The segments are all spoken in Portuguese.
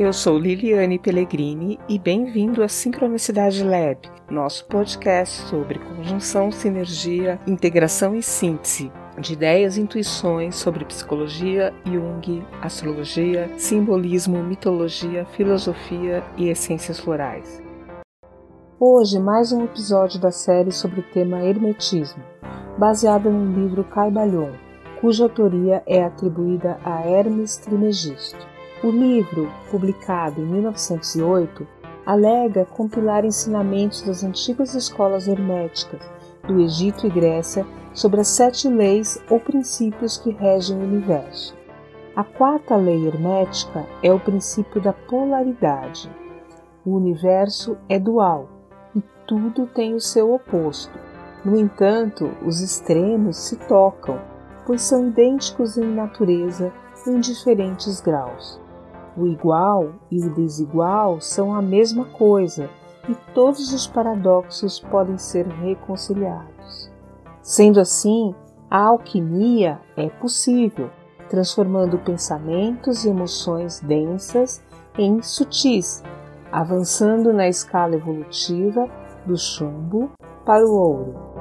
Eu sou Liliane Pellegrini e bem-vindo à Sincronicidade Lab, nosso podcast sobre conjunção, sinergia, integração e síntese de ideias e intuições sobre psicologia, Jung, astrologia, simbolismo, mitologia, filosofia e essências florais. Hoje, mais um episódio da série sobre o tema Hermetismo, baseada no livro Caibalion, cuja autoria é atribuída a Hermes Trismegisto. O livro, publicado em 1908, alega compilar ensinamentos das antigas escolas herméticas do Egito e Grécia sobre as sete leis ou princípios que regem o universo. A quarta lei hermética é o princípio da polaridade. O universo é dual e tudo tem o seu oposto. No entanto, os extremos se tocam, pois são idênticos em natureza em diferentes graus. O igual e o desigual são a mesma coisa e todos os paradoxos podem ser reconciliados. Sendo assim, a alquimia é possível, transformando pensamentos e emoções densas em sutis, avançando na escala evolutiva do chumbo para o ouro.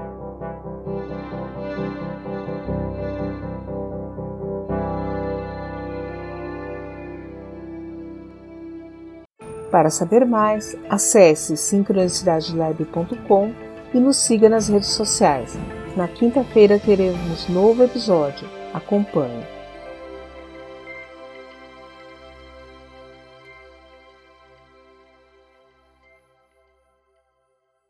Para saber mais, acesse sincronicidadelab.com e nos siga nas redes sociais. Na quinta-feira teremos novo episódio. Acompanhe.